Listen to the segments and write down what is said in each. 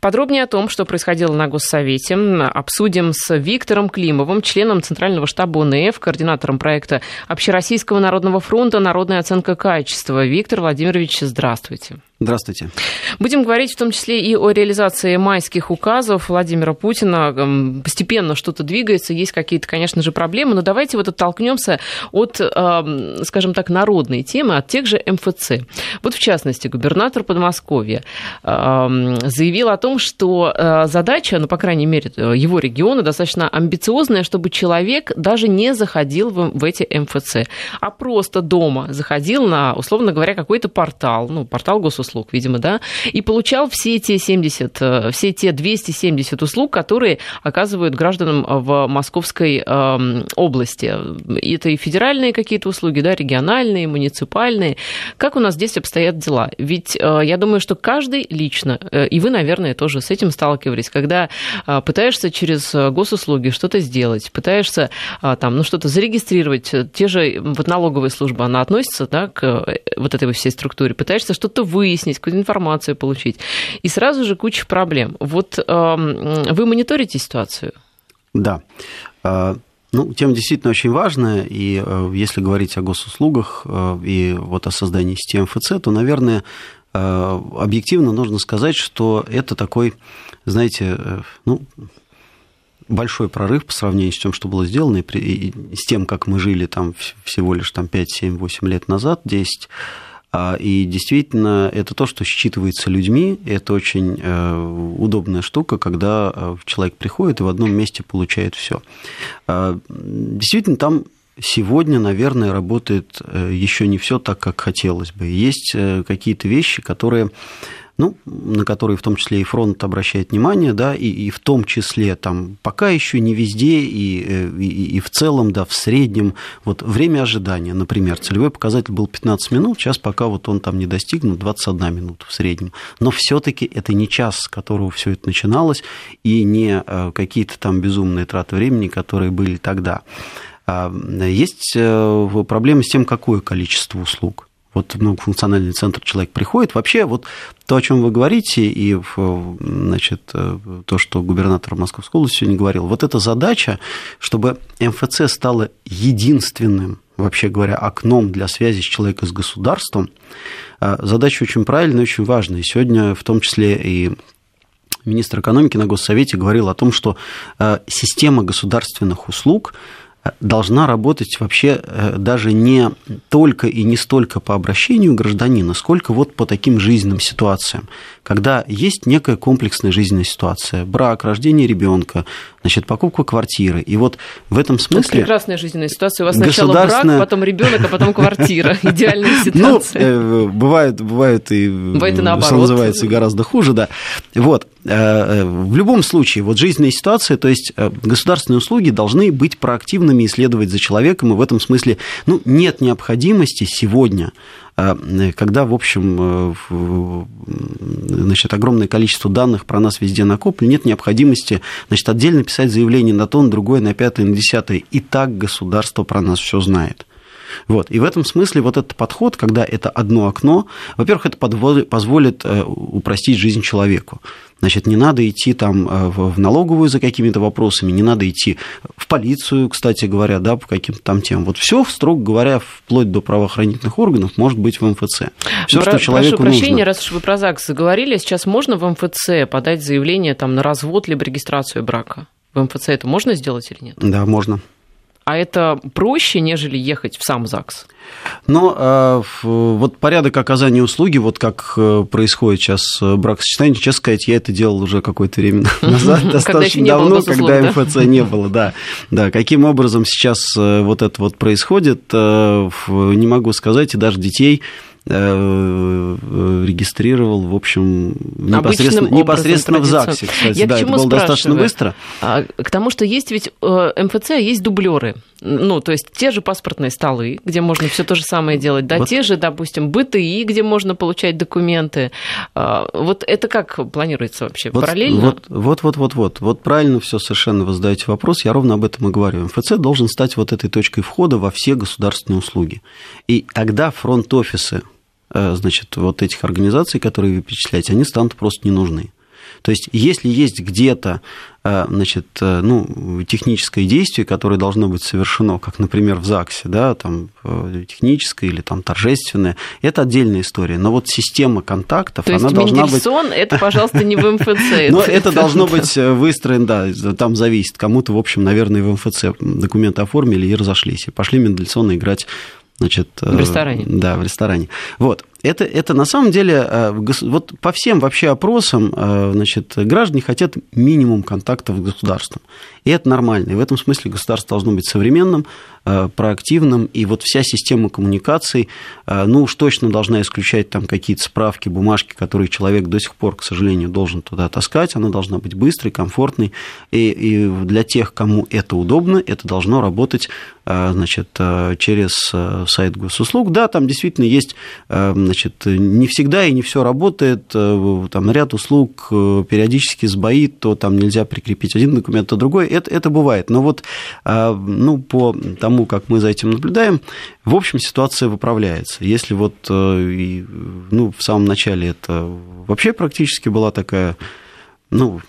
Подробнее о том, что происходило на Госсовете, обсудим с Виктором Климовым, членом Центрального штаба УНФ, координатором проекта Общероссийского народного фронта «Народная оценка качества». Виктор Владимирович, здравствуйте. Здравствуйте. Будем говорить в том числе и о реализации майских указов Владимира Путина. Постепенно что-то двигается, есть какие-то, конечно же, проблемы, но давайте вот оттолкнемся от, скажем так, народной темы, от тех же МФЦ. Вот в частности, губернатор Подмосковья заявил о том, что э, задача, ну, по крайней мере, его региона достаточно амбициозная, чтобы человек даже не заходил в эти МФЦ, а просто дома заходил на, условно говоря, какой-то портал, ну, портал госуслуг услуг, видимо, да, и получал все те 70, э, все те 270 услуг, которые оказывают гражданам в Московской э, области. Это и федеральные какие-то услуги, да, региональные, муниципальные. Как у нас здесь обстоят дела? Ведь э, я думаю, что каждый лично, и вы, наверное, тоже с этим сталкивались, когда пытаешься через госуслуги что-то сделать, пытаешься там, ну, что-то зарегистрировать, те же вот налоговая служба, она относится да, к вот этой всей структуре, пытаешься что-то выяснить, выяснить, какую-то информацию получить. И сразу же куча проблем. Вот э, вы мониторите ситуацию? Да. А, ну, тема действительно очень важная, и э, если говорить о госуслугах э, и вот о создании системы ФЦ, то, наверное, э, объективно нужно сказать, что это такой, знаете, ну, большой прорыв по сравнению с тем, что было сделано, и с тем, как мы жили там всего лишь там, 5, 7, 8 лет назад, 10 а, и действительно, это то, что считывается людьми. Это очень э, удобная штука, когда э, человек приходит и в одном месте получает все. А, действительно, там сегодня, наверное, работает э, еще не все так, как хотелось бы. Есть какие-то вещи, которые ну, на которые в том числе и фронт обращает внимание, да, и, и в том числе там пока еще не везде и, э, и, и в целом, да, в среднем, вот время ожидания, например, целевой показатель был 15 минут, сейчас пока вот он там не достигнут 21 минута в среднем, но все-таки это не час, с которого все это начиналось, и не э, какие-то там безумные траты времени, которые были тогда. А, есть э, проблемы с тем, какое количество услуг вот многофункциональный центр человек приходит. Вообще, вот то, о чем вы говорите, и значит, э, то, что губернатор Московской области сегодня говорил, вот эта задача, чтобы МФЦ стало единственным, вообще говоря, окном для связи с человеком с государством, э, задача очень правильная очень важная. Сегодня в том числе и министр экономики на Госсовете говорил о том, что э, система государственных услуг – должна работать вообще э, даже не только и не столько по обращению гражданина, сколько вот по таким жизненным ситуациям, когда есть некая комплексная жизненная ситуация, брак, рождение ребенка, значит, покупка квартиры. И вот в этом смысле... Это прекрасная жизненная ситуация. У вас сначала брак, потом ребенок, а потом квартира. Идеальная ну, ситуация. Ну, бывает, бывает и... Бывает и наоборот. Что называется, гораздо хуже, да. Вот. Э, в любом случае, вот жизненная ситуация, то есть государственные услуги должны быть проактивными, исследовать за человеком, и в этом смысле, ну, нет необходимости сегодня когда, в общем, э, значит, огромное количество данных про нас везде накоплено, нет необходимости значит, отдельно писать заявление на то, на другое, на пятое, на десятое. И так государство про нас все знает. Вот. И в этом смысле вот этот подход, когда это одно окно, во-первых, это позволит э, упростить жизнь человеку. Значит, не надо идти там э, в налоговую за какими-то вопросами, не надо идти в полицию, кстати говоря, да, по каким-то там темам. Вот все, строго говоря, вплоть до правоохранительных органов, может быть в МФЦ. Все, Про, что человеку прошу прощения, нужно. раз уж вы про ЗАГС заговорили, сейчас можно в МФЦ подать заявление там, на развод либо регистрацию брака? В МФЦ это можно сделать или нет? Да, можно. А это проще, нежели ехать в сам ЗАГС? Но э, вот порядок оказания услуги, вот как э, происходит сейчас э, бракосочетание, честно сказать, я это делал уже какое-то время назад, достаточно давно, когда МФЦ не было, да. Да, каким образом сейчас вот это вот происходит, не могу сказать, и даже детей регистрировал, в общем, непосредственно, непосредственно в ЗАГСе, кстати. Я да, это было достаточно быстро. А, к тому, что есть ведь э, МФЦ, а есть дублеры. Ну, то есть те же паспортные столы, где можно все то же самое делать, да, вот. те же, допустим, БТИ, где можно получать документы. А, вот это как планируется вообще? Вот, Параллельно? Вот, вот, вот, вот, вот. Вот правильно все совершенно вы задаете вопрос. Я ровно об этом и говорю. МФЦ должен стать вот этой точкой входа во все государственные услуги. И тогда фронт-офисы Э, значит, вот этих организаций, которые вы перечисляете, они станут просто не нужны. То есть, если есть где-то Э, значит, э, ну, техническое действие, которое должно быть совершено, как, например, в ЗАГСе, да, там, э, техническое или там торжественное, это отдельная история. Но вот система контактов, То она есть должна быть... это, пожалуйста, не в МФЦ. Но это должно быть выстроено, да, там зависит. Кому-то, в общем, наверное, в МФЦ документы оформили и разошлись, и пошли Мендельсона играть значит, в ресторане. Да, в ресторане. Вот. Это, это на самом деле, э, вот по всем вообще опросам, э, значит, граждане хотят минимум контактов с государством. И это нормально. И в этом смысле государство должно быть современным, э, проактивным, и вот вся система коммуникаций, ну уж точно должна исключать там какие-то справки, бумажки, которые человек до сих пор, к сожалению, должен туда таскать. Она должна быть быстрой, комфортной. И, и для тех, кому это удобно, это должно работать значит, через сайт госуслуг. Да, там действительно есть значит, не всегда и не все работает, э, там ряд услуг э, периодически сбоит, то там нельзя прикрепить один документ, то другой, это, это бывает. Но вот э, ну, по тому, как мы за этим наблюдаем, в общем, ситуация выправляется. Если вот ну, в самом начале это вообще практически была такая ну,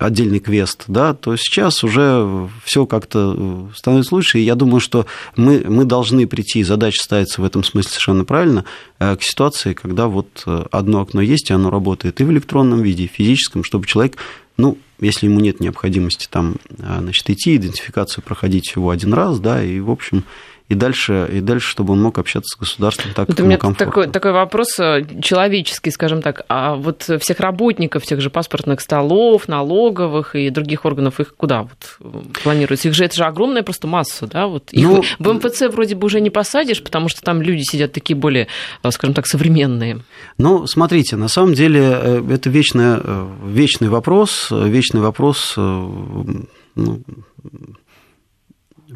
отдельный квест, да, то сейчас уже все как-то э, становится лучше, и я думаю, что мы, мы должны прийти, задача ставится в этом смысле совершенно правильно, э, к ситуации, когда вот э, одно окно есть, и оно работает и в электронном виде, и в физическом, чтобы человек, ну, если ему нет необходимости там, значит, идти, идентификацию проходить всего один раз, да, и, в общем, и дальше, и дальше, чтобы он мог общаться с государством так, вот как ему комфортно. Такой, такой вопрос э, человеческий, скажем так. А вот всех работников, тех же паспортных столов, налоговых и других органов, их куда вот э, планируется? Их же, это же огромная просто масса, да? Вот их ну, в МФЦ вроде бы уже не посадишь, потому что там люди сидят такие более, э, скажем так, современные. Ну, смотрите, на самом деле это вечный, вечный вопрос, вечный вопрос ну,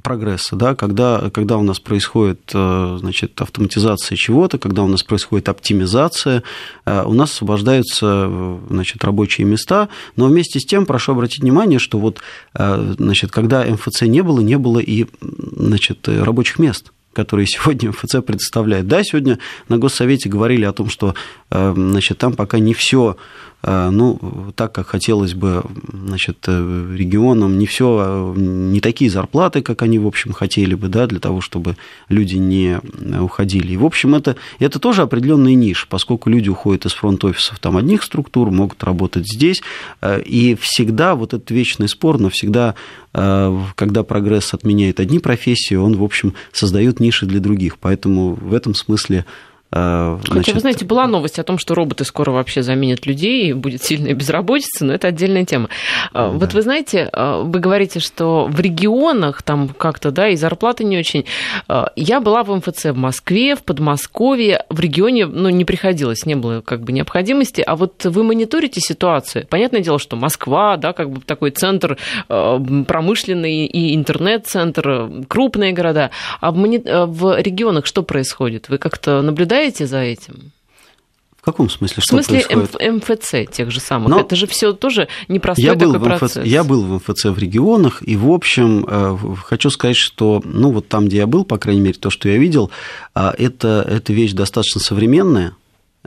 прогресса, да, когда, когда у нас происходит э, значит, автоматизация чего-то, когда у нас происходит оптимизация, э, у нас освобождаются э, значит, рабочие места, но вместе с тем прошу обратить внимание, что вот, значит, когда МФЦ не было, не было и значит, рабочих мест которые сегодня МФЦ предоставляет. Да, сегодня на Госсовете говорили о том, что значит, там пока не все ну, так, как хотелось бы, значит, э, регионам, не все, не такие зарплаты, как они, в общем, хотели бы, да, для того, чтобы люди не уходили. И, в общем, это, это тоже определенный ниш, поскольку люди уходят из фронт-офисов там одних структур, могут работать здесь, э, и всегда вот этот вечный спор, но всегда, когда прогресс отменяет одни профессии, он, в общем, создает ниши для других. Поэтому в этом смысле Значит... Хотя, вы знаете, была новость о том, что роботы скоро вообще заменят людей, и будет сильная безработица, но это отдельная тема. А, да. Вот вы знаете, а, вы говорите, что в регионах там как-то, да, и зарплаты не очень. Я была в МФЦ в Москве, в Подмосковье, в регионе, ну, не приходилось, не было как бы необходимости, а вот вы мониторите ситуацию. Понятное дело, что Москва, да, как бы такой центр промышленный и интернет-центр, крупные города. А в, мони... в регионах что происходит? Вы как-то наблюдаете наблюдаете за этим? В каком смысле? Что в смысле происходит? МФЦ тех же самых. Но это же все тоже непростой я был такой МФЦ, Я был в МФЦ в регионах, и, в общем, э, хочу сказать, что, ну, вот там, где я был, по крайней мере, то, что я видел, а, это, это вещь достаточно современная,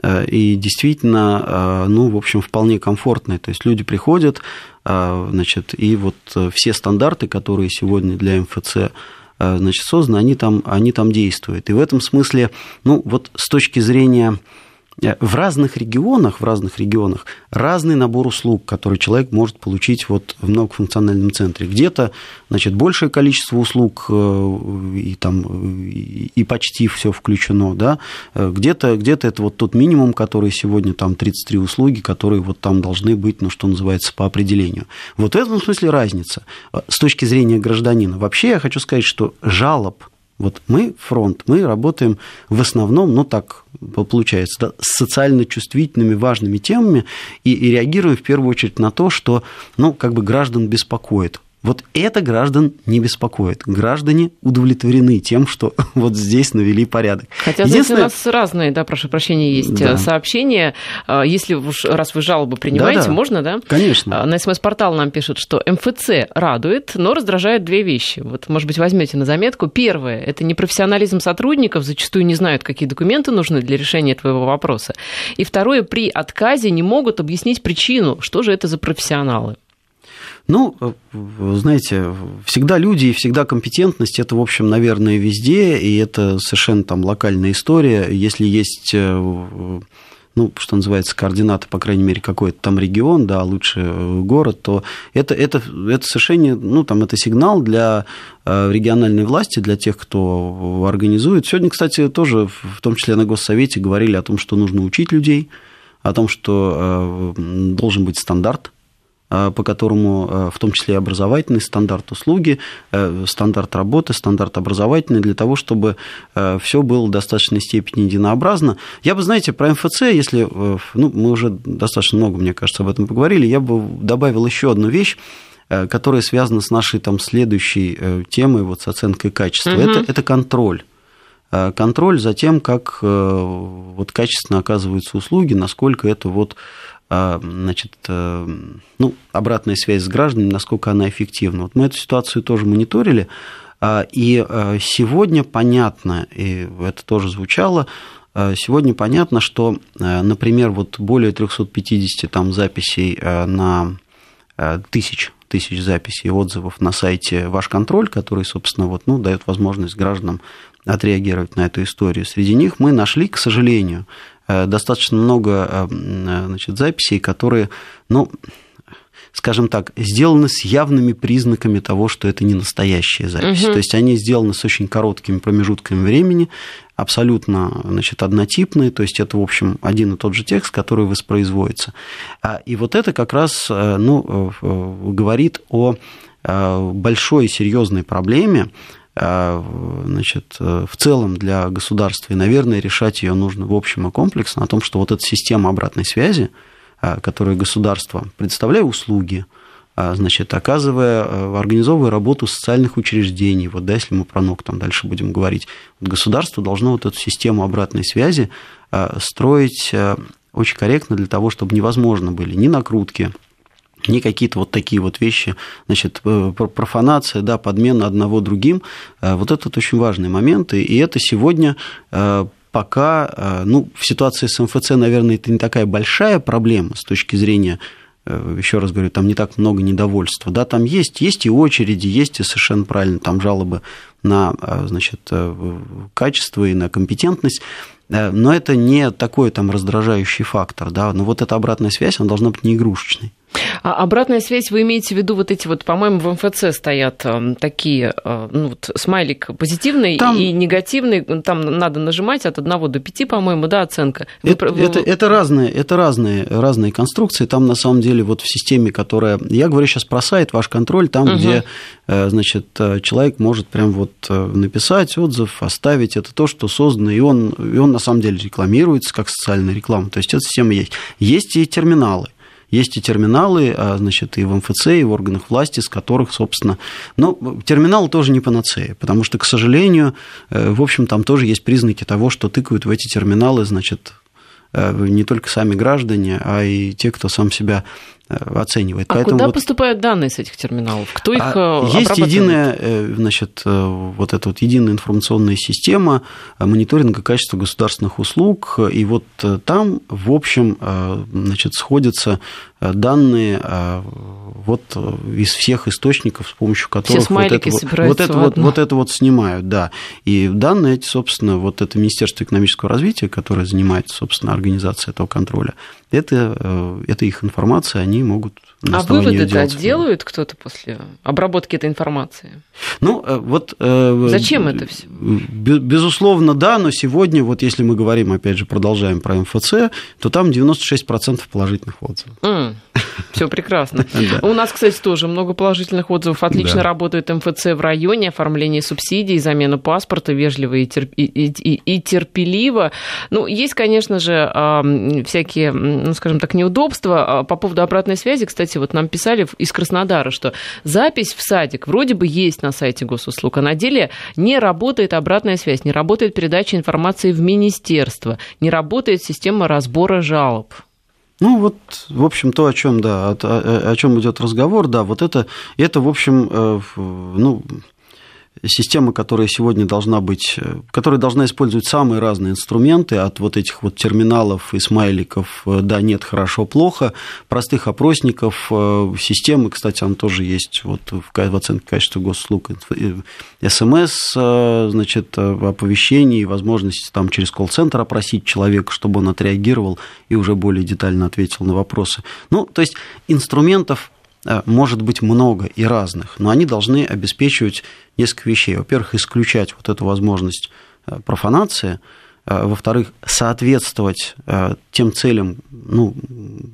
э, и действительно, э, ну, в общем, вполне комфортная. То есть люди приходят, значит, и вот все стандарты, которые сегодня для МФЦ Э, значит, созданы, они там, они там действуют. И в этом смысле, ну, вот с точки зрения Э, в разных регионах, в разных регионах разный набор услуг, который человек может получить вот в многофункциональном центре. Где-то, значит, большее количество услуг э, и там и почти все включено, да. Э, где-то, где-то это вот тот минимум, который сегодня там 33 услуги, которые вот там должны быть, ну, что называется, по определению. Вот в этом смысле разница. С точки зрения гражданина. Вообще я хочу сказать, что жалоб вот мы, фронт, мы работаем в основном, ну так получается, да, с социально чувствительными, важными темами и, и реагируем в первую очередь на то, что, ну, как бы граждан беспокоит. Вот это граждан не беспокоит. Граждане удовлетворены тем, что вот здесь навели порядок. Хотя здесь у нас разные, да, прошу прощения, есть да. сообщения. А, если уж раз вы жалобы принимаете, да, да. можно, да? Конечно. А, на СМС-портал нам пишут, что МФЦ радует, но раздражает две вещи. Вот, может быть, возьмете на заметку. Первое – это непрофессионализм сотрудников, зачастую не знают, какие документы нужны для решения твоего вопроса. И второе, при отказе не могут объяснить причину, что же это за профессионалы. Ну, э, знаете, всегда люди и всегда компетентность, это, в общем, наверное, везде, и это совершенно там локальная история. Если есть э, ну, что называется, координаты, по крайней мере, какой-то там регион, да, лучше э, город, то это, это, это совершенно, ну, там, это сигнал для региональной власти, для тех, кто организует. Сегодня, кстати, тоже, в том числе на Госсовете, говорили о том, что нужно учить людей, о том, что должен быть стандарт по которому э, в том числе и образовательный стандарт услуги, э, стандарт работы, стандарт образовательный, для того, чтобы все было в достаточной степени единообразно. Я бы, знаете, про МФЦ, если ну, мы уже достаточно много, мне кажется, об этом поговорили, я бы добавил еще одну вещь, которая связана с нашей там следующей темой, вот с оценкой качества. Угу. Это, это контроль контроль за тем, как вот качественно оказываются услуги, насколько это вот значит, э, ну, обратная связь с гражданами, насколько она эффективна. Вот мы эту ситуацию тоже мониторили, а, и э, сегодня понятно, и это тоже звучало, э, Сегодня понятно, что, например, вот более 350 там записей на тысяч, тысяч записей и отзывов на сайте «Ваш контроль», который, собственно, вот, ну, дает возможность гражданам отреагировать на эту историю. Среди них мы нашли, к сожалению, достаточно много э, э, значит, записей, которые, ну, скажем так, сделаны с явными признаками того, что это не настоящая запись. Угу. То есть они сделаны с очень короткими промежутками времени, абсолютно значит, однотипные, то есть это, в общем, один и тот же текст, который воспроизводится. А, и вот это как раз ну, говорит о большой серьезной проблеме, значит, э, в целом для государства, и, наверное, решать ее нужно в общем и комплексно, о том, что вот эта система обратной связи, а, которую государство, предоставляя услуги, а, значит, оказывая, э, организовывая работу социальных учреждений, вот, да, если мы про НОК там дальше будем говорить, вот государство должно вот эту систему обратной связи строить э, очень корректно для того, чтобы невозможно были ни накрутки, не какие-то вот такие вот вещи, значит, э, профанация, да, подмена одного другим, э, вот этот очень важный момент, и это сегодня э, пока, ну, в ситуации с МФЦ, наверное, это не такая большая проблема с точки зрения еще раз говорю, там не так много недовольства, да, там есть, есть и очереди, есть и совершенно правильно там жалобы на, значит, качество и на компетентность, но это не такой там раздражающий фактор, да, но вот эта обратная связь, она должна быть не игрушечной. А обратная связь, вы имеете в виду вот эти вот, по-моему, в МФЦ стоят э, такие, э, ну, вот смайлик позитивный там... и негативный, там надо нажимать от 1 до 5, по-моему, да, оценка. Вы... Это, это, это разные, это разные, разные конструкции, там на самом деле вот в системе, которая, я говорю сейчас про сайт, ваш контроль, там, угу. где, э, значит, человек может прям вот написать отзыв, оставить, это то, что создано, и он, и он на самом деле рекламируется как социальная реклама, то есть эта система есть. Есть и терминалы. Есть и терминалы, а, значит, и в МФЦ, и в органах власти, с которых, собственно... Но терминал тоже не панацея, потому что, к сожалению, э, в общем, там тоже есть признаки того, что тыкают в эти терминалы, значит, э, не только сами граждане, а и те, кто сам себя оценивает. А Поэтому куда вот... поступают данные с этих терминалов? Кто их а, э, Есть единая, э, значит, вот эта вот единая информационная система мониторинга качества государственных услуг, и вот там, в общем, значит, сходятся данные вот из всех источников, с помощью которых вот это, вот, вот, это вот, вот это вот снимают, да. И данные эти, собственно, вот это Министерство экономического развития, которое занимается, собственно, организацией этого контроля, это, это их информация, они могут на А выводы это делают кто-то после обработки этой информации? Ну, э, вот... Э, Зачем это все? Безусловно, да, но сегодня, вот если мы говорим, опять же, продолжаем про МФЦ, то там 96% положительных отзывов. Mm. Все прекрасно. У нас, кстати, тоже много положительных отзывов. Отлично работает МФЦ в районе, оформление субсидий, замена паспорта, вежливо и, терпеливо. Ну, есть, конечно же, всякие, ну, скажем так, неудобства. А по поводу обратной связи, кстати, вот нам писали из Краснодара, что запись в садик вроде бы есть на сайте госуслуг, а на деле не работает обратная связь, не работает передача информации в министерство, не работает система разбора жалоб. Ну вот, в общем, то, о чем, да, о, о, о чем идет разговор, да, вот это, это, в общем, э, ну, система, которая сегодня должна быть, э, которая должна использовать самые разные инструменты, от вот этих вот терминалов и смайликов э, «да», «нет», «хорошо», «плохо», простых опросников, э, системы, кстати, она тоже есть вот в оценке качества госуслуг, СМС, значит, оповещений, возможность там через колл-центр опросить человека, чтобы он отреагировал и уже более детально ответил на вопросы. Ну, то есть инструментов может быть много и разных, но они должны обеспечивать несколько вещей. Во-первых, исключать вот эту возможность э, профанации, э, во-вторых, соответствовать тем целям, ну,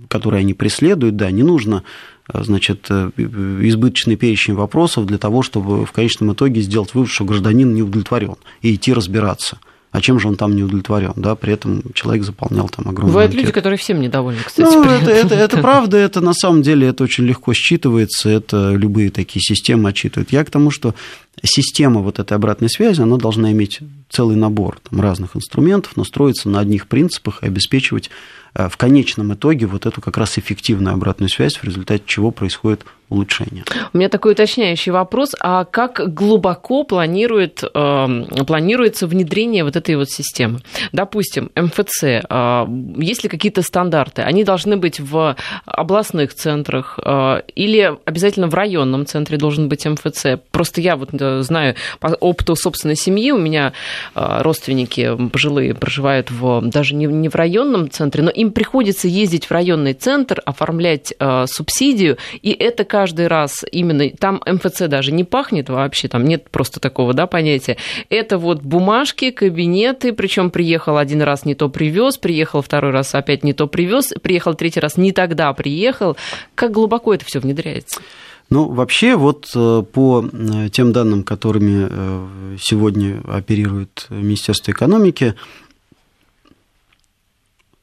которые они преследуют, да, не нужно значит, избыточный перечень вопросов для того, чтобы в конечном итоге сделать вывод, что гражданин не удовлетворен, и идти разбираться а чем же он там не удовлетворен, да, при этом человек заполнял там огромную Бывают анкету. люди, которые всем недовольны, кстати. Ну, это, это, это правда, это на самом деле это очень легко считывается, это любые такие системы отчитывают. Я к тому, что система вот этой обратной связи, она должна иметь целый набор там, разных инструментов, но строиться на одних принципах и обеспечивать в конечном итоге вот эту как раз эффективную обратную связь, в результате чего происходит улучшение. У меня такой уточняющий вопрос. А как глубоко планирует, э, планируется внедрение вот этой вот системы? Допустим, МФЦ, э, есть ли какие-то стандарты? Они должны быть в областных центрах э, или обязательно в районном центре должен быть МФЦ? Просто я вот э, знаю по опыту собственной семьи, у меня э, родственники пожилые проживают в, даже не, не в районном центре, но им приходится ездить в районный центр, оформлять э, субсидию, и это каждый раз именно, там МФЦ даже не пахнет вообще, там нет просто такого да, понятия. Это вот бумажки, кабинеты, причем приехал один раз не то привез, приехал второй раз опять не то привез, приехал третий раз не тогда приехал. Как глубоко это все внедряется? Ну, вообще, вот э, по э, тем данным, которыми э, сегодня оперирует Министерство экономики,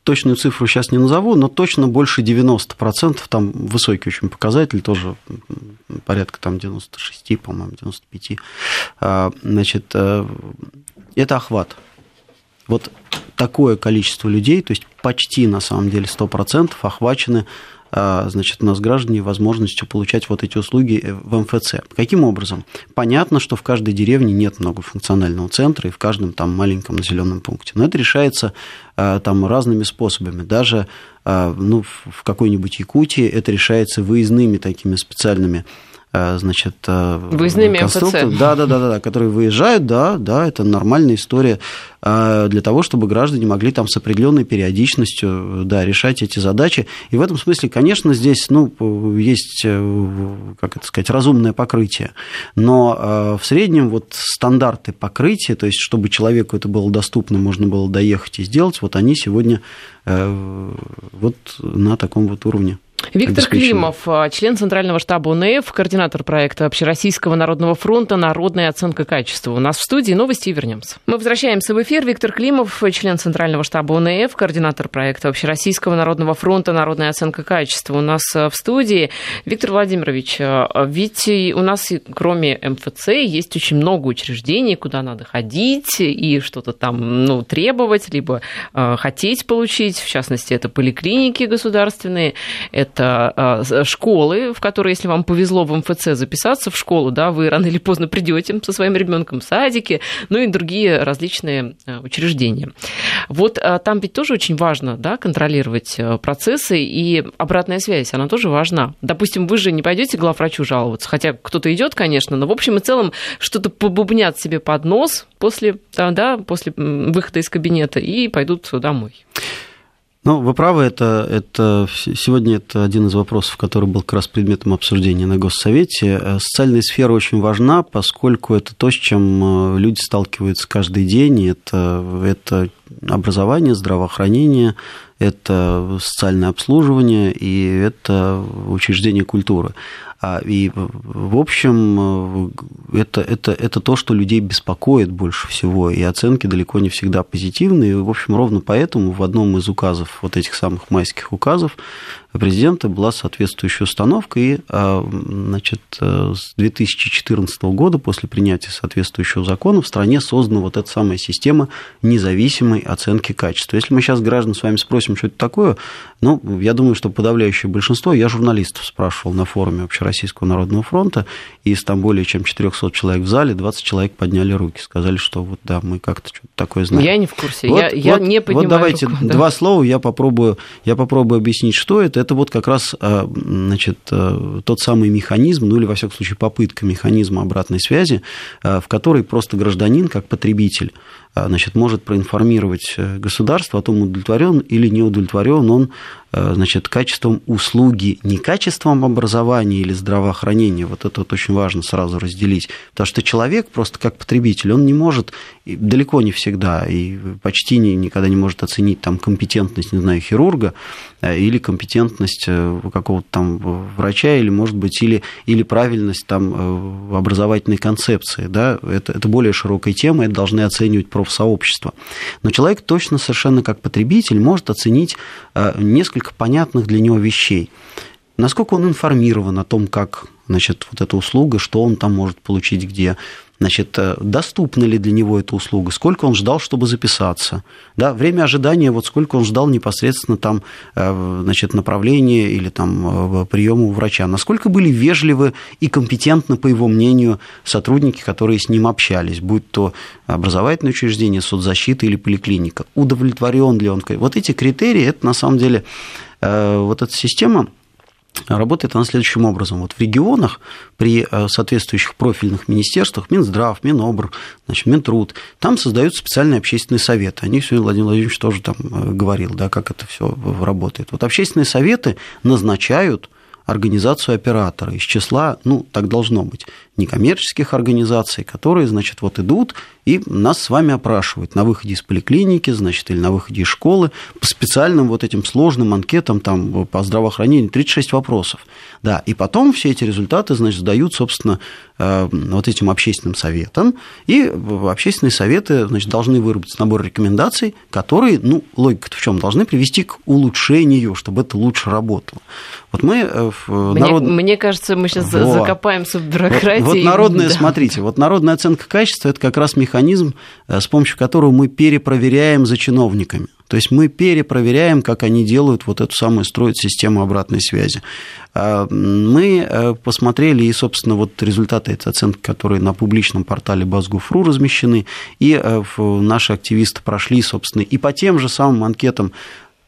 точную цифру сейчас не назову, но точно больше 90%, там высокий очень показатель, тоже порядка там 96, по-моему, 95. А, значит, э, это охват. Вот такое количество людей, то есть почти на самом деле 100% охвачены значит, у нас граждане возможностью получать вот эти услуги э, в МФЦ. Каким образом? Понятно, что в каждой деревне нет многофункционального центра и в каждом там маленьком населенном пункте. Но это решается а, там разными способами. Даже а, ну, в какой-нибудь Якутии это решается выездными такими специальными значит, Выездными МФЦ. Да, да, да, да, которые выезжают, да, да, это нормальная история. А, для того, чтобы граждане могли там с определенной периодичностью да, решать эти задачи. И в этом смысле, конечно, здесь ну, есть, э, как это сказать, разумное покрытие. Но э, в среднем вот стандарты покрытия, то есть чтобы человеку это было доступно, можно было доехать и сделать, вот они сегодня э, вот на таком вот уровне. Виктор Климов, а, член Центрального штаба УНФ, координатор проекта Общероссийского народного фронта «Народная оценка качества». У нас в студии новости и вернемся. Мы возвращаемся в эфир. Виктор Климов, член Центрального штаба УНФ, координатор проекта Общероссийского народного фронта «Народная оценка качества» у нас а, в студии. Виктор Владимирович, а, ведь у нас кроме МФЦ есть очень много учреждений, куда надо ходить и что-то там ну, требовать, либо хотеть получить. В частности, это поликлиники государственные, это а, школы, в которые, если вам повезло в МФЦ записаться в школу, да, вы рано или поздно придете со своим ребенком в садике, ну и другие различные а, учреждения. Вот а, там ведь тоже очень важно да, контролировать процессы, и обратная связь, она тоже важна. Допустим, вы же не пойдете главврачу жаловаться, хотя кто-то идет, конечно, но в общем и целом что-то побубнят себе под нос после, да, после выхода из кабинета и пойдут домой. Ну, вы правы, это, это сегодня это один из вопросов, который был как раз предметом обсуждения на Госсовете. Э, социальная сфера очень важна, поскольку это то, с чем э, люди сталкиваются каждый день. Это, это образование, здравоохранение, это социальное обслуживание и это учреждение культуры. А, и, в общем, это, это, это то, что людей беспокоит больше всего, и оценки далеко не всегда позитивные. И, в общем, ровно поэтому в одном из указов, вот этих самых майских указов, президента была соответствующая установка, и а, значит, э, с 2014 года, после принятия соответствующего закона, в стране создана вот эта самая система независимой оценки качества. Если мы сейчас граждан с вами спросим, что это такое, ну, я думаю, что подавляющее большинство, я журналистов спрашивал на форуме Общероссийского народного фронта, и из там более чем 400 человек в зале, 20 человек подняли руки, сказали, что вот да, мы как-то что-то такое знаем. Я не в курсе, вот, я, вот, я не понимаю. Вот давайте руку, да. два слова, я попробую, я попробую объяснить, что это. Это вот как раз а, значит, э, тот самый механизм, ну или, во всяком случае, попытка механизма обратной связи, а, в которой просто гражданин, как потребитель, значит, может проинформировать э, государство о том, удовлетворен или не удовлетворен он значит, качеством услуги, не качеством образования или здравоохранения, вот это вот очень важно сразу разделить, потому что человек просто как потребитель, он не может, далеко не всегда, и почти не, никогда не может оценить там компетентность, не знаю, хирурга э, или компетентность э, какого-то там врача, или, может быть, или, или правильность там образовательной концепции, да, это, это более широкая тема, это должны оценивать профсообщества. Но человек точно совершенно как потребитель может оценить несколько понятных для него вещей. Насколько он информирован о том, как значит, вот эта услуга, что он там может получить где, значит, э, доступна ли для него эта услуга, сколько он ждал, чтобы записаться, да, время ожидания, вот сколько он ждал непосредственно там, э, значит, направления или там э, приема у врача, насколько были вежливы и компетентны, по его мнению, сотрудники, которые с ним общались, будь то образовательное учреждение, соцзащита или поликлиника, удовлетворен ли он, вот эти критерии, это на самом деле вот эта система, Работает она следующим образом. Вот в регионах при э, соответствующих профильных министерствах, Минздрав, Минобр, значит, Минтруд, там создаются специальные общественные советы. О них сегодня Владимир Владимирович тоже там э, говорил, да, как это все работает. Вот общественные советы назначают организацию оператора из числа, ну, так должно быть, некоммерческих организаций, которые, значит, вот идут и нас с вами опрашивают на выходе из поликлиники, значит, или на выходе из школы по специальным вот этим сложным анкетам там по здравоохранению 36 вопросов. Да, и потом все эти результаты, значит, сдают, собственно, э, вот этим общественным советам, и общественные советы, значит, должны выработать набор рекомендаций, которые, ну, логика в чем должны привести к улучшению, чтобы это лучше работало. Вот мы э, мне, народ... мне кажется, мы сейчас Во. закопаемся в бюрократии. Вот, народная, да. смотрите, вот народная оценка качества – это как раз механизм, э, с помощью которого мы перепроверяем за чиновниками. То есть мы перепроверяем, как они делают вот эту самую, строят систему обратной связи. А, мы э, посмотрели и, собственно, вот результаты этой оценки, которые на публичном портале Базгуфру размещены, и наши активисты прошли, собственно, и по тем же самым анкетам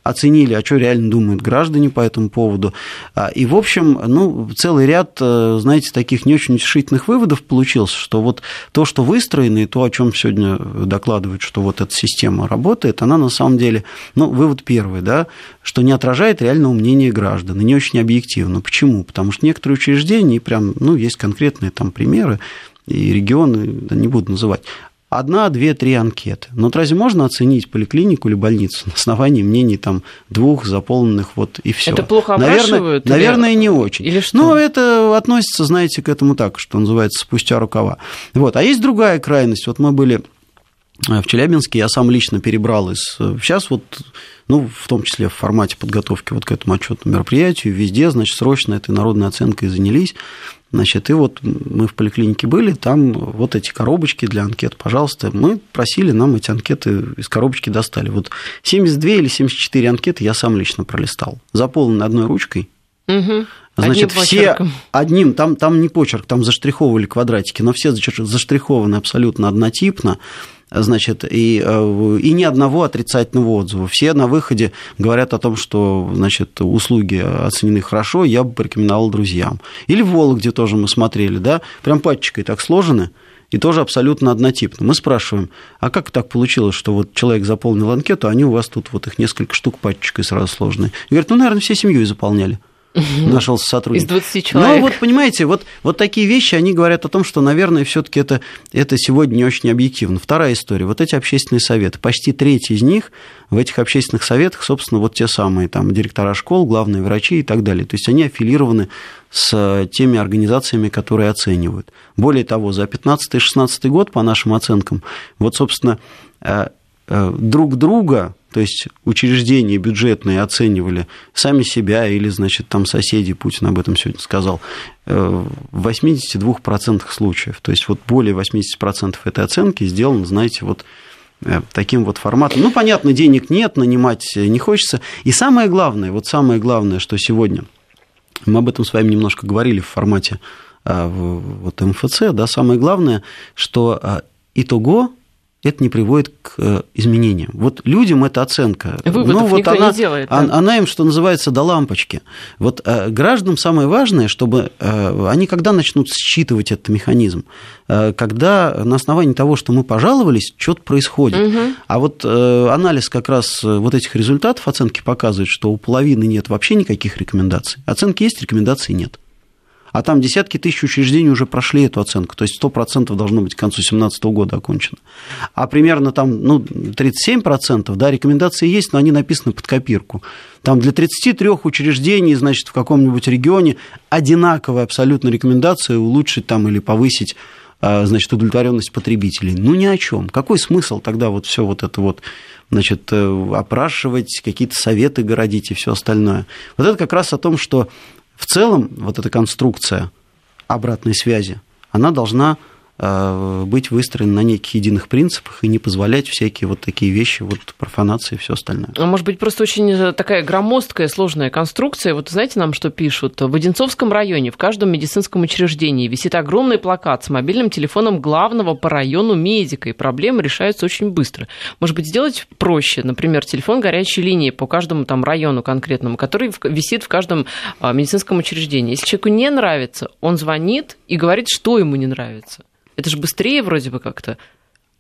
оценили, а что реально думают граждане по этому поводу. А, и, в общем, ну, целый ряд, э, знаете, таких не очень утешительных выводов получился, что вот то, что выстроено, и то, о чем сегодня докладывают, что вот эта система работает, она на самом деле, ну, вывод первый, да, что не отражает реального мнения граждан, и не очень объективно. Почему? Потому что некоторые учреждения, прям, ну, есть конкретные там примеры, и регионы, не буду называть, одна, две, три анкеты. Но вот разве можно оценить поликлинику или больницу на основании мнений там двух заполненных вот и все? Это плохо? Наверное, или... наверное не очень. Или что? Но это относится, знаете, к этому так, что называется, спустя рукава. Вот. А есть другая крайность. Вот мы были в Челябинске, я сам лично перебрал из... Сейчас вот, ну, в том числе в формате подготовки вот к этому отчетному мероприятию, везде, значит, срочно этой народной оценкой занялись. Значит, и вот мы в поликлинике были, там вот эти коробочки для анкет, пожалуйста. Мы просили, нам эти анкеты из коробочки достали. Вот 72 или 74 анкеты я сам лично пролистал. Заполнены одной ручкой. Угу. Значит, одним все почерком. одним, там, там не почерк, там заштриховывали квадратики, но все заштрихованы абсолютно однотипно значит, и, э, и ни одного отрицательного отзыва. Все на выходе говорят о том, что, значит, услуги оценены хорошо, я бы порекомендовал друзьям. Или в Вологде тоже мы смотрели, да, прям пачкой так сложены, и тоже абсолютно однотипно. Мы спрашиваем, а как так получилось, что вот человек заполнил анкету, а они у вас тут вот их несколько штук пачкой сразу сложные? И говорят, ну, наверное, все семьей заполняли. Нашелся сотрудник. Из 20 человек. Ну, вот понимаете, вот, вот такие вещи, они говорят о том, что, наверное, все таки это, это сегодня не очень объективно. Вторая история. Вот эти общественные советы. Почти треть из них в этих общественных советах, собственно, вот те самые там директора школ, главные врачи и так далее. То есть они аффилированы с теми организациями, которые оценивают. Более того, за 2015-2016 год, по нашим оценкам, вот, собственно, э, э, друг друга то есть учреждения бюджетные оценивали сами себя или, значит, там соседи, Путин об этом сегодня сказал, э, в 82% случаев. То есть вот более 80% этой оценки сделано, знаете, вот э, таким вот форматом. Ну, понятно, денег нет, нанимать не хочется. И самое главное, вот самое главное, что сегодня, мы об этом с вами немножко говорили в формате э, вот МФЦ, да, самое главное, что итого это не приводит к э, изменениям. Вот людям эта оценка. Выводов ну, вот она, не делает. Да? Она им, что называется, до лампочки. Вот э, гражданам самое важное, чтобы э, они когда начнут считывать этот механизм, когда на основании того, что мы пожаловались, что-то происходит. Угу. А вот анализ как раз вот этих результатов оценки показывает, что у половины нет вообще никаких рекомендаций. Оценки есть, рекомендаций нет а там десятки тысяч учреждений уже прошли эту оценку, то есть 100% должно быть к концу 2017 года окончено. А примерно там ну, 37%, да, рекомендации есть, но они написаны под копирку. Там для 33 учреждений, значит, в каком-нибудь регионе одинаковая абсолютно рекомендация улучшить там или повысить а, значит, удовлетворенность потребителей. Ну, ни о чем. Какой смысл тогда вот все вот это вот значит, э, опрашивать, какие-то советы городить и все остальное. Вот это как раз о том, что в целом вот эта конструкция обратной связи, она должна быть выстроен на неких единых принципах и не позволять всякие вот такие вещи, вот профанации и все остальное. А может быть, просто очень э, такая громоздкая, сложная конструкция. Вот знаете нам, что пишут? В Одинцовском районе в каждом медицинском учреждении висит огромный плакат с мобильным телефоном главного по району медика, и проблемы решаются очень быстро. Может быть, сделать проще, например, телефон горячей линии по каждому там району конкретному, который висит в каждом а, медицинском учреждении. Если человеку не нравится, он звонит и говорит, что ему не нравится. Это же быстрее вроде бы как-то.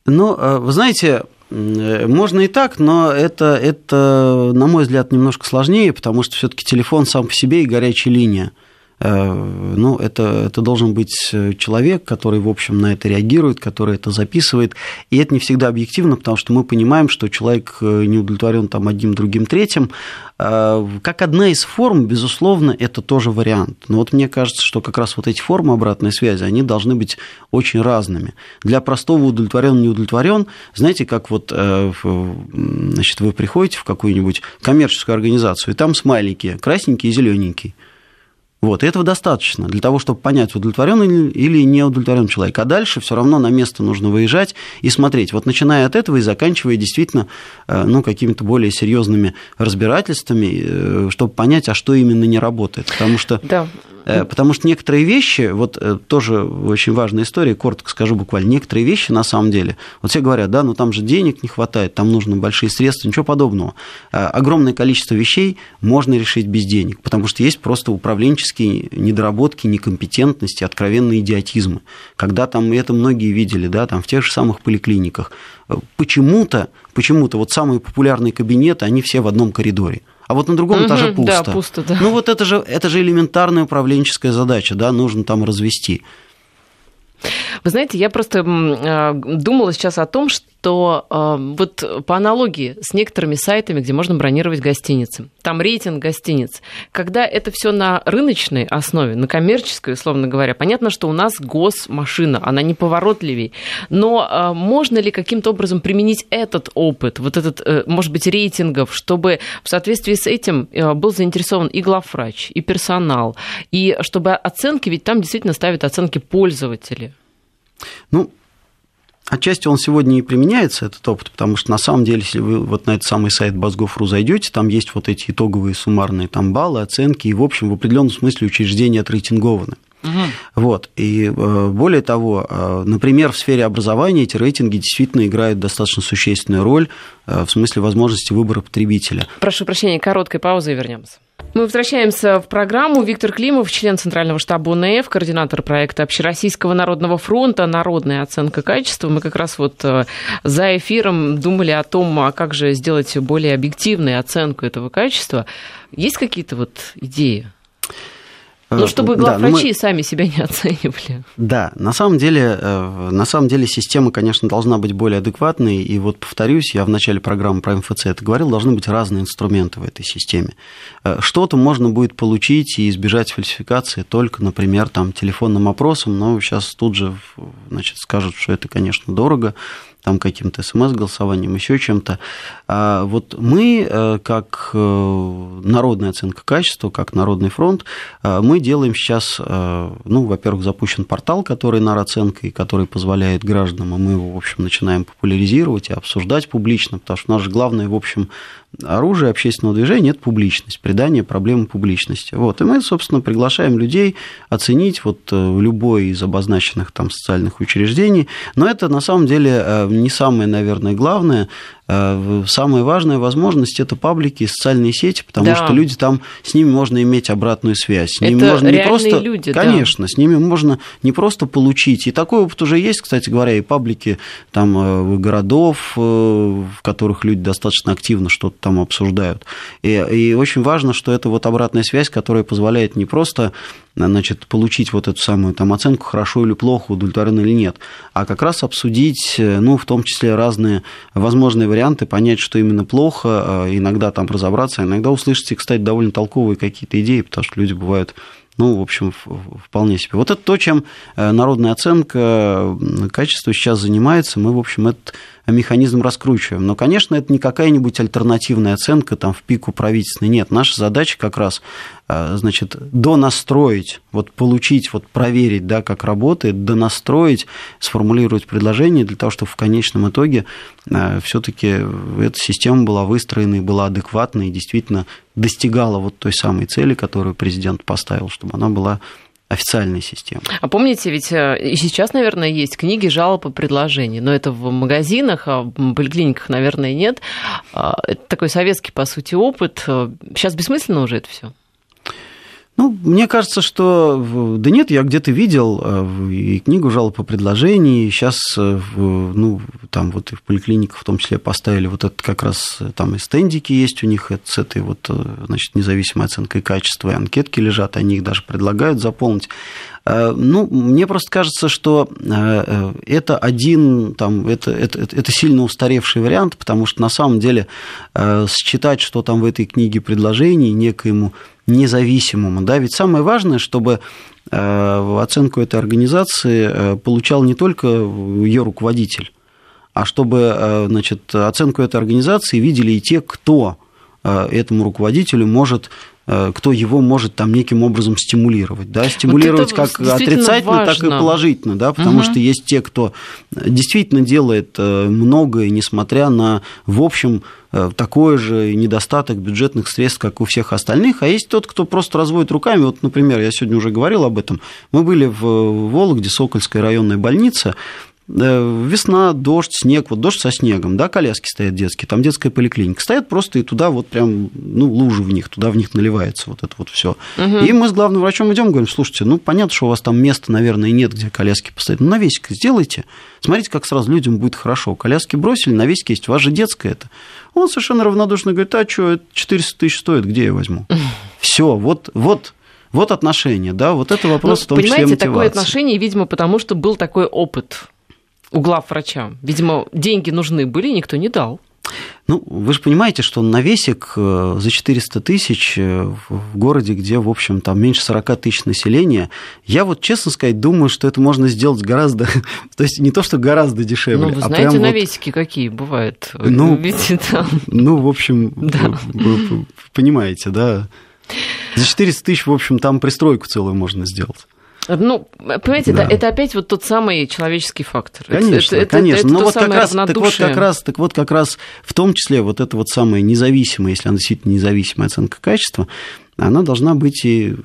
Ну, э, вы знаете, э, можно и так, но это, это, на мой взгляд, немножко сложнее, потому что все-таки телефон сам по себе и горячая линия. Э, ну, это, это должен быть человек, который, в общем, на это реагирует, который это записывает. И это не всегда объективно, потому что мы понимаем, что человек не удовлетворен там одним, другим, третьим. Э, как одна из форм, безусловно, это тоже вариант. Но вот мне кажется, что как раз вот эти формы обратной связи, они должны быть очень разными. Для простого удовлетворен, не удовлетворен, знаете, как вот значит, вы приходите в какую-нибудь коммерческую организацию, и там смайлики красненький и зелененький. Вот, и этого достаточно для того, чтобы понять, удовлетворен или не удовлетворен человек. А дальше все равно на место нужно выезжать и смотреть. Вот начиная от этого и заканчивая действительно э, ну, какими-то более серьезными разбирательствами, э, чтобы понять, а что именно не работает. Потому что да. Э, потому что некоторые вещи, вот тоже очень важная история, коротко скажу буквально, некоторые вещи на самом деле, вот все говорят, да, но там же денег не хватает, там нужны большие средства, ничего подобного. Огромное количество вещей можно решить без денег, потому что есть просто управленческие недоработки, некомпетентности, откровенные идиотизмы. Когда там, это многие видели, да, там в тех же самых поликлиниках, почему-то, почему-то вот самые популярные кабинеты, они все в одном коридоре а вот на другом угу, этаже пусто. Да, пусто, да. Ну вот это же, это же элементарная управленческая задача, да, нужно там развести. Вы знаете, я просто а, думала сейчас о том, что а, вот по аналогии с некоторыми сайтами, где можно бронировать гостиницы, там рейтинг гостиниц, когда это все на рыночной основе, на коммерческой, условно говоря, понятно, что у нас госмашина, она неповоротливей, но а, можно ли каким-то образом применить этот опыт, вот этот, э, может быть, рейтингов, чтобы в соответствии с этим э, был заинтересован и главврач, и персонал, и чтобы оценки, ведь там действительно ставят оценки пользователи. Ну, Отчасти он сегодня и применяется, этот опыт, потому что на самом деле, если вы вот на этот самый сайт Базгоф.ру зайдете, там есть вот эти итоговые суммарные там баллы, оценки, и, в общем, в определенном смысле учреждения отрейтингованы. Угу. Вот. И э, более того, э, например, в сфере образования эти рейтинги действительно играют достаточно существенную роль э, в смысле возможности выбора потребителя. Прошу прощения, короткой паузы и вернемся. Мы возвращаемся в программу. Виктор Климов, член Центрального штаба УНФ, координатор проекта Общероссийского народного фронта «Народная оценка качества». Мы как раз вот за эфиром думали о том, а как же сделать более объективную оценку этого качества. Есть какие-то вот идеи? Ну, чтобы главврачи да, мы... сами себя не оценивали. Да, на самом деле, э, на самом деле система, конечно, должна быть более адекватной. И вот повторюсь, я в начале программы про МФЦ это говорил, должны быть разные инструменты в этой системе. Э, что-то можно будет получить и избежать фальсификации только, например, там, телефонным опросом, но сейчас тут же значит, скажут, что это, конечно, дорого там каким-то смс-голосованием, еще чем-то. А вот мы, э, как э, народная оценка качества, как Народный фронт, э, мы делаем сейчас, ну, во-первых, запущен портал, который нароценка, и который позволяет гражданам, и мы его, в общем, начинаем популяризировать и обсуждать публично, потому что наше главное, в общем, оружие общественного движения – это публичность, придание проблемы публичности. Вот. И мы, собственно, приглашаем людей оценить вот любой из обозначенных там социальных учреждений, но это на самом деле не самое, наверное, главное. Э, самая важная возможность это паблики и социальные сети, потому да. что люди там, с ними можно иметь обратную связь. С ними это можно не просто, люди, конечно, да. с ними можно не просто получить. И такой опыт уже есть, кстати говоря, и паблики там, э, городов, э, в которых люди достаточно активно что-то там обсуждают. И, и очень важно, что это вот обратная связь, которая позволяет не просто значит, получить вот эту самую там, оценку, хорошо или плохо, удовлетворен или нет, а как раз обсудить, ну, в том числе разные возможные варианты понять, что именно плохо, а, иногда там разобраться, иногда услышите, кстати, довольно толковые какие-то идеи, потому что люди бывают ну, в общем, вполне себе. Вот это то, чем э, народная оценка качества сейчас занимается. Мы, в общем, этот механизм раскручиваем. Но, конечно, это не какая-нибудь альтернативная оценка там, в пику правительственной. Нет, наша задача как раз значит, донастроить, вот получить, вот проверить, да, как работает, донастроить, сформулировать предложение для того, чтобы в конечном итоге э, все-таки эта система была выстроена и была адекватной и действительно достигала вот той самой цели, которую президент поставил, чтобы она была официальной системы. А помните, ведь э, и сейчас, наверное, есть книги жалоб и предложений, но это в магазинах, а в поликлиниках, наверное, нет. А, это такой советский, по сути, опыт. Сейчас бессмысленно уже это все. Ну, мне кажется, что... Да нет, я где-то видел э, и книгу жалоб по предложению, сейчас, э, ну, там вот и в поликлиниках в том числе поставили вот это как раз, э, там и стендики есть у них с этой вот, значит, независимой оценкой качества, и анкетки лежат, они их даже предлагают заполнить. Ну, мне просто кажется, что это один, там, это, это, это сильно устаревший вариант, потому что на самом деле считать, что там в этой книге предложений некоему независимому. Да? Ведь самое важное, чтобы э, оценку этой организации э, получал не только ее руководитель, а чтобы э, значит, оценку этой организации видели и те, кто этому руководителю может кто его может там неким образом стимулировать. Да? Стимулировать вот как отрицательно, важно. так и положительно, да? потому угу. что есть те, кто действительно делает многое, несмотря на, в общем, Э, такой же недостаток бюджетных средств, как у всех остальных, а есть тот, кто просто разводит руками. Вот, например, я сегодня уже говорил об этом. Мы были в Вологде, Сокольская районная больница, Э, весна, дождь, снег, вот дождь со снегом, да, коляски стоят детские, там детская поликлиника, стоят просто и туда вот прям, ну, лужи в них, туда в них наливается вот это вот все. Угу. И мы с главным врачом идем, говорим, слушайте, ну, понятно, что у вас там места, наверное, нет, где коляски поставить, ну, навесик сделайте, смотрите, как сразу людям будет хорошо. Коляски бросили, навесик есть, у вас же детская это. Он совершенно равнодушно говорит, а что, 400 тысяч стоит, где я возьму? Все, вот, вот вот отношения, да, вот это вопрос ну, в том числе Понимаете, такое отношение, видимо, потому что был такой опыт у глав врача. Видимо, деньги нужны были, никто не дал. Ну, вы же понимаете, что навесик э, за 400 тысяч э, в городе, где, в общем, там меньше 40 тысяч населения, я вот, честно сказать, думаю, что это можно сделать гораздо, то есть не то, что гораздо дешевле, ну, вы а знаете, прям навесики вот... какие бывают? Ну, Видите, там... ну в общем, да. вы, вы понимаете, да. За 400 тысяч, в общем, там пристройку целую можно сделать. Ну, понимаете, да. это, это опять вот тот самый человеческий фактор. Конечно, это, конечно. Это, Но вот как раз, так вот как раз, так вот как раз в том числе вот это вот самое независимое, если она действительно независимая оценка качества, она должна быть и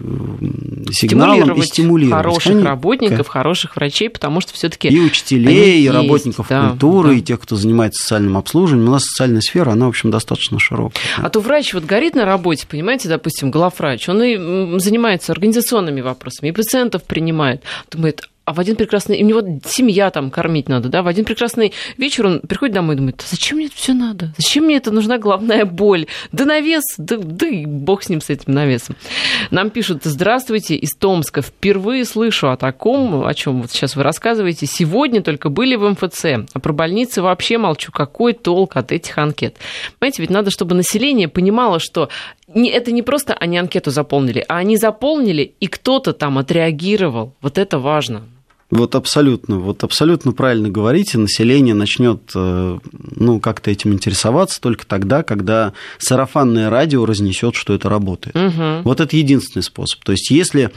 сигналом, и стимулировать. хороших Конечно. работников, хороших врачей, потому что все таки И учителей, и работников да, культуры, да. и тех, кто занимается социальным обслуживанием. У нас социальная сфера, она, в общем, достаточно широкая. А то врач вот горит на работе, понимаете, допустим, главврач, он и занимается организационными вопросами, и пациентов принимает. Думает, а в один прекрасный... У него семья там кормить надо, да? В один прекрасный вечер он приходит домой и думает, зачем мне это все надо? Зачем мне это нужна главная боль? Да навес, да, да и бог с ним, с этим навесом. Нам пишут, здравствуйте, из Томска. Впервые слышу о таком, о чем вот сейчас вы рассказываете. Сегодня только были в МФЦ. А про больницы вообще молчу. Какой толк от этих анкет? Понимаете, ведь надо, чтобы население понимало, что это не просто они анкету заполнили, а они заполнили, и кто-то там отреагировал. Вот это важно. Вот абсолютно, вот абсолютно правильно говорите, население начнет э, ну, как-то этим интересоваться только тогда, когда сарафанное радио разнесет, что это работает. Угу. Вот это единственный способ. То есть, если,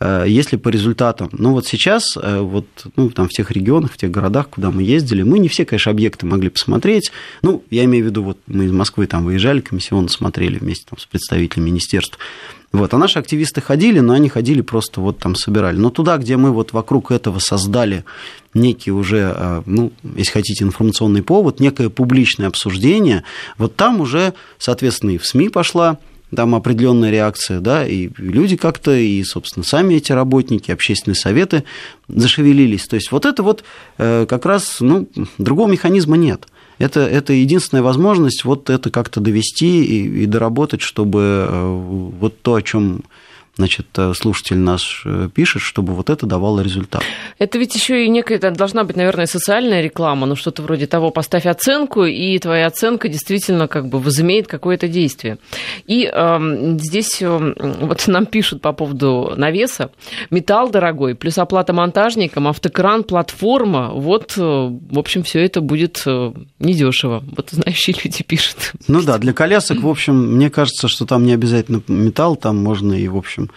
э, если по результатам, ну вот сейчас, э, вот, ну, там в тех регионах, в тех городах, куда мы ездили, мы не все, конечно, объекты могли посмотреть. Ну, я имею в виду, вот мы из Москвы там выезжали, комиссионно смотрели вместе там, с представителями министерств. Вот. А наши активисты ходили, но они ходили просто вот там собирали. Но туда, где мы вот вокруг этого создали некий уже, а, ну, если хотите, информационный повод, некое публичное обсуждение, вот там уже, соответственно, и в СМИ пошла там определенная реакция, да, и люди как-то, и, собственно, сами эти работники, общественные советы зашевелились. То есть вот это вот э, как раз, ну, другого механизма нет это, это единственная возможность вот это как-то довести и, и доработать, чтобы э, вот то, о чем значит, э, слушатель наш э, пишет, чтобы вот это давало результат. Это ведь еще и некая, должна быть, наверное, социальная реклама, ну что-то вроде того, поставь оценку, и твоя оценка действительно как бы возымеет какое-то действие. И э, здесь э, вот нам пишут по поводу навеса, металл дорогой, плюс оплата монтажникам, автокран, платформа, вот, э, в общем, все это будет э, недешево. Вот знающие люди пишут. Ну да, для колясок, в общем, мне кажется, что там не обязательно металл, там можно и, в общем,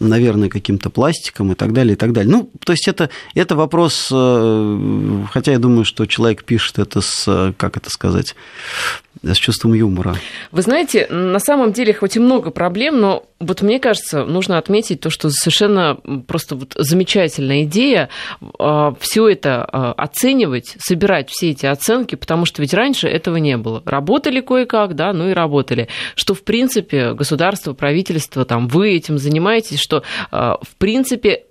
наверное, каким-то пластиком и так далее, и так далее. Ну, то есть это, это вопрос, э, хотя я думаю, что человек пишет это с, как это сказать, с чувством юмора. Вы знаете, на самом деле хоть и много проблем, но вот мне кажется, нужно отметить то, что совершенно просто вот замечательная идея а, все это а, оценивать, собирать все эти оценки, потому что ведь раньше этого не было. Работали кое-как, да, ну и работали. Что, в принципе, государство, правительство, там, вы этим занимаетесь, что, а, в принципе,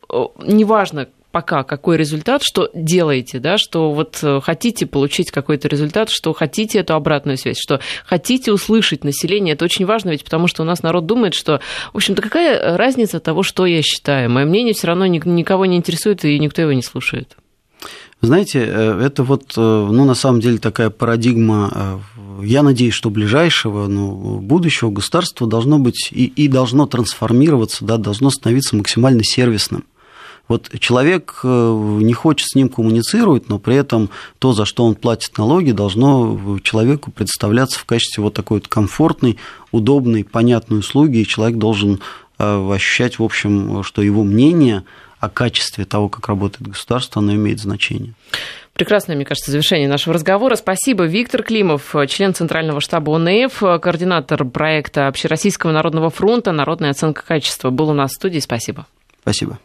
неважно, пока какой результат, что делаете, да, что вот э, хотите получить какой-то результат, что хотите эту обратную связь, что хотите услышать население. Это очень важно, ведь потому что у нас народ думает, что, в общем-то, какая разница того, что я считаю. Мое мнение все равно никого не интересует, и никто его не слушает. Знаете, э, это вот, э, ну, на самом деле такая парадигма, я надеюсь, что ближайшего, ну, будущего государства должно быть и, и должно трансформироваться, да, должно становиться максимально сервисным. Вот человек э, не хочет с ним коммуницировать, но при этом то, за что он платит налоги, должно человеку представляться в качестве вот такой вот комфортной, удобной, понятной услуги, и человек должен э, ощущать, в общем, что его мнение о качестве того, как работает государство, оно имеет значение. Прекрасное, мне кажется, завершение нашего разговора. Спасибо. Виктор Климов, член Центрального штаба ОНФ, координатор проекта Общероссийского народного фронта «Народная оценка качества», был у нас в студии. Спасибо. Спасибо.